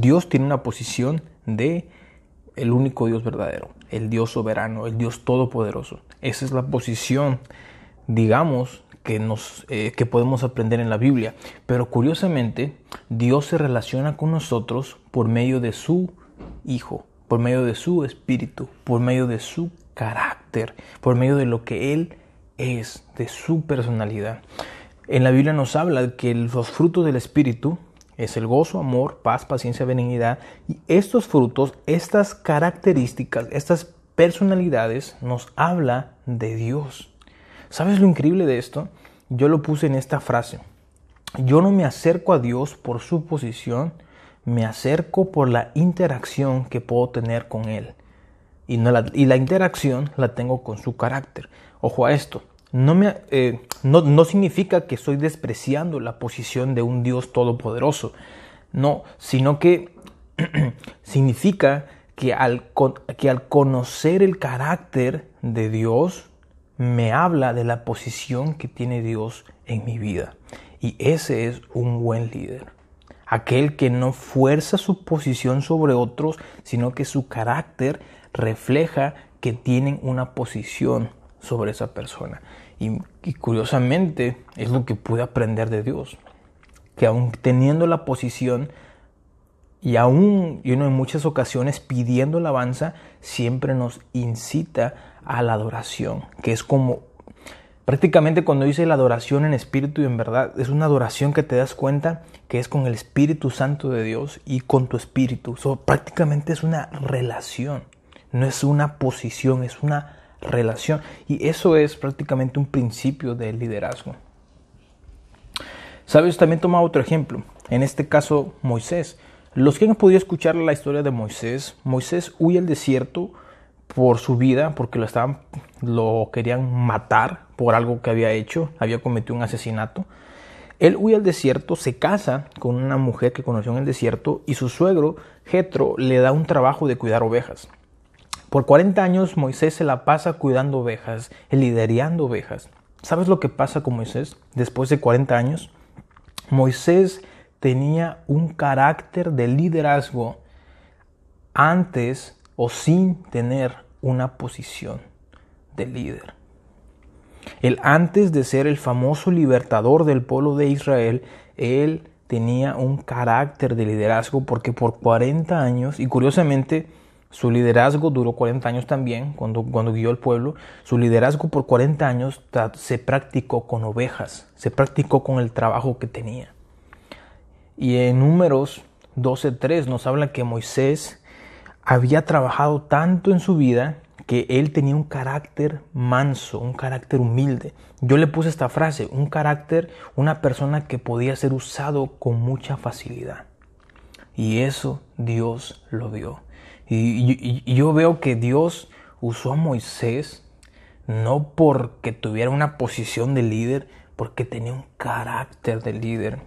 Dios tiene una posición de el único Dios verdadero, el Dios soberano, el Dios todopoderoso. Esa es la posición, digamos, que, nos, eh, que podemos aprender en la Biblia. Pero curiosamente, Dios se relaciona con nosotros por medio de su Hijo, por medio de su Espíritu, por medio de su carácter, por medio de lo que Él es, de su personalidad. En la Biblia nos habla que los frutos del Espíritu es el gozo, amor, paz, paciencia, benignidad. Y estos frutos, estas características, estas personalidades nos habla de Dios. ¿Sabes lo increíble de esto? Yo lo puse en esta frase. Yo no me acerco a Dios por su posición, me acerco por la interacción que puedo tener con Él. Y, la, y la interacción la tengo con su carácter. Ojo a esto, no, me, eh, no, no, significa que estoy despreciando la posición de un Dios todopoderoso, no, sino que significa que al, que al conocer el carácter de Dios, me habla de la posición que tiene Dios en mi vida. Y ese es un buen líder. Aquel que no fuerza su posición sobre otros, sino que su carácter refleja que tienen una posición sobre esa persona. Y, curiosamente es lo que pude aprender de Dios. Que aún teniendo la posición y aún y en muchas ocasiones pidiendo alabanza, siempre nos incita a la adoración, que es como prácticamente cuando dice la adoración en espíritu y en verdad, es una adoración que te das cuenta que es con el Espíritu Santo de Dios y con tu espíritu. prácticamente es una relación, no es una posición, es una relación. Y eso es prácticamente un principio del liderazgo. Sabes, también toma otro ejemplo, en este caso Moisés. Los que han podido escuchar la historia de Moisés, Moisés huye al desierto por su vida, porque lo estaban, lo querían matar por algo que había hecho, había cometido un asesinato. Él huye al desierto, se casa con una mujer que conoció en el desierto y su suegro, Jetro, le da un trabajo de cuidar ovejas. Por 40 años Moisés se la pasa cuidando ovejas, liderando ovejas. ¿Sabes lo que pasa con Moisés después de 40 años? Moisés tenía un carácter de liderazgo antes o sin tener una posición de líder. Él antes de ser el famoso libertador del pueblo de Israel, él tenía un carácter de liderazgo porque por 40 años, y curiosamente su liderazgo duró 40 años también, cuando, cuando guió al pueblo. Su liderazgo por 40 años se practicó con ovejas, se practicó con el trabajo que tenía. Y en números 12.3 nos habla que Moisés había trabajado tanto en su vida que él tenía un carácter manso, un carácter humilde. Yo le puse esta frase, un carácter, una persona que podía ser usado con mucha facilidad. Y eso Dios lo vio. Y, yo veo que Dios usó a Moisés no porque tuviera una posición de líder, porque tenía un carácter de líder.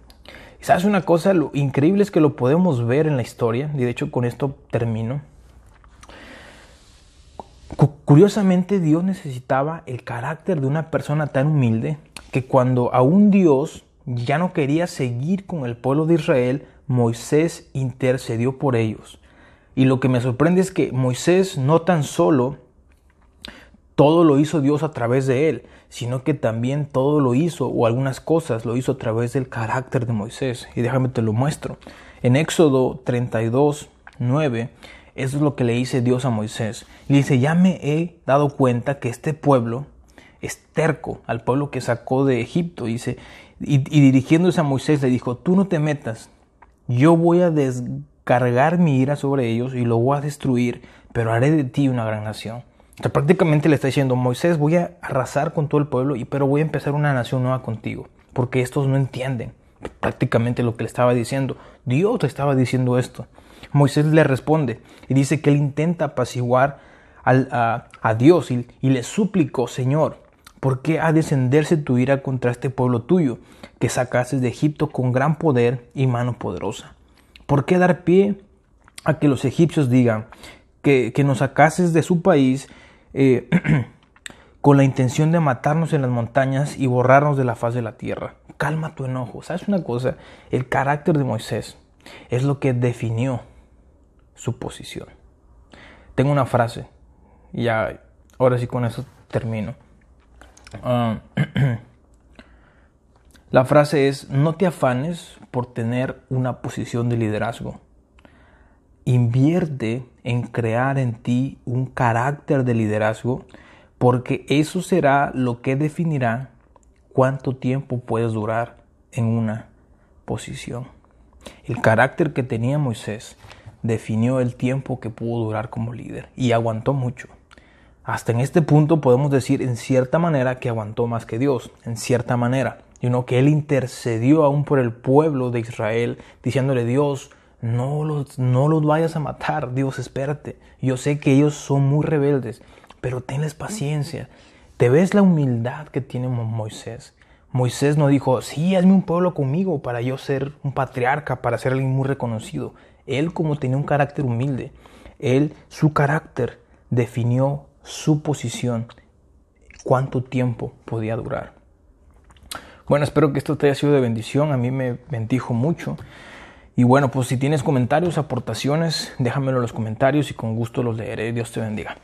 Y sabes una cosa, lo increíble es que lo podemos ver en la historia, y de hecho con esto termino. Curiosamente Dios necesitaba el carácter de una persona tan humilde que cuando aún Dios ya no quería seguir con el pueblo de Israel, Moisés intercedió por ellos. Y lo que me sorprende es que Moisés no tan solo todo lo hizo Dios a través de él, sino que también todo lo hizo, o algunas cosas lo hizo a través del carácter de Moisés. Y déjame te lo muestro. En Éxodo 32, 9, eso es lo que le dice Dios a Moisés. Le dice, ya me he dado cuenta que este pueblo es terco, al pueblo que sacó de Egipto. Dice, y, dirigiéndose a Moisés le dijo, tú no te metas, yo voy a des cargar mi ira sobre ellos y lo voy a destruir, pero haré de ti una gran nación. O prácticamente le está diciendo, Moisés, voy a arrasar con todo el pueblo, pero voy a empezar una nación nueva contigo, porque estos no entienden prácticamente lo que le estaba diciendo. Dios le estaba diciendo esto. Moisés le responde y dice que él intenta apaciguar a, Dios y, y le suplicó, Señor, ¿por qué ha descenderse tu ira contra este pueblo tuyo, que sacases de Egipto con gran poder y mano poderosa? ¿Por qué dar pie a que los egipcios digan que, nos sacases de su país eh, con la intención de matarnos en las montañas y borrarnos de la faz de la tierra? Calma tu enojo. ¿Sabes una cosa? El carácter de Moisés Es lo que definió su posición. Tengo una frase, y ya, ahora sí con eso termino. Ah, la frase es, no te afanes por tener una posición de liderazgo. Invierte en crear en ti un carácter de liderazgo porque eso será lo que definirá cuánto tiempo puedes durar en una posición. El carácter que tenía Moisés definió el tiempo que pudo durar como líder y aguantó mucho. Hasta en este punto podemos decir en cierta manera que aguantó más que Dios, en cierta manera, y uno que él intercedió aún por el pueblo de Israel, diciéndole Dios, no los, no los vayas a matar, Dios, espérate. Yo sé que ellos son muy rebeldes, pero tenles paciencia. ¿Te ves la humildad que tiene Moisés? Moisés no dijo, sí, hazme un pueblo conmigo para yo ser un patriarca, para ser alguien muy reconocido. Él como tenía un carácter humilde, él, su carácter definió su posición, cuánto tiempo podía durar. Bueno, espero que esto te haya sido de bendición, a mí me bendijo mucho. Y bueno, pues si tienes comentarios, aportaciones, déjamelo en los comentarios y con gusto los leeré. Dios te bendiga.